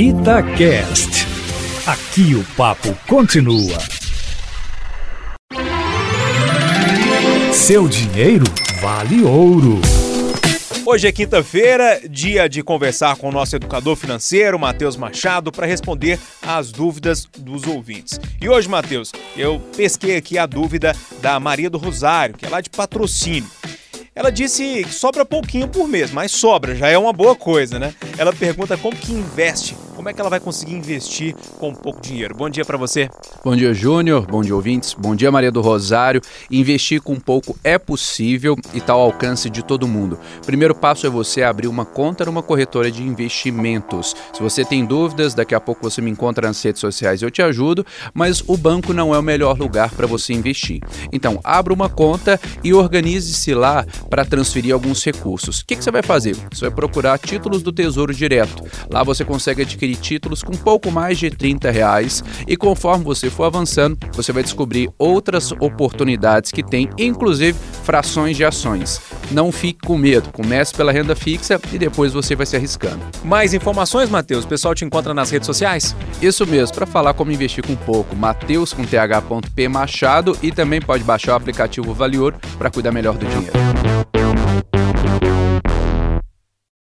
Itacast. Aqui o papo continua. Seu dinheiro vale ouro. Hoje é quinta-feira, dia de conversar com o nosso educador financeiro, Matheus Machado, para responder às dúvidas dos ouvintes. E hoje, Matheus, eu pesquei aqui a dúvida da Maria do Rosário, que é lá de patrocínio. Ela disse que sobra pouquinho por mês, mas sobra, já é uma boa coisa, né? Ela pergunta como que investe, como é que ela vai conseguir investir com pouco dinheiro. Bom dia para você. Bom dia, Júnior. Bom dia, ouvintes. Bom dia, Maria do Rosário. Investir com pouco é possível e está ao alcance de todo mundo. Primeiro passo é você abrir uma conta numa corretora de investimentos. Se você tem dúvidas, daqui a pouco você me encontra nas redes sociais, eu te ajudo, mas o banco não é o melhor lugar para você investir. Então, abra uma conta e organize-se lá para transferir alguns recursos. O que, que, você vai fazer? Você vai procurar títulos do Tesouro Direto. Lá você consegue adquirir títulos com pouco mais de 30 reais e conforme você for avançando, você vai descobrir outras oportunidades que tem, inclusive frações de ações. Não fique com medo, comece pela renda fixa e depois você vai se arriscando. Mais informações, Matheus? O pessoal te encontra nas redes sociais? Isso mesmo, para falar como investir com pouco, Mateus com th.p Machado e também pode baixar o aplicativo Valior para cuidar melhor do dinheiro.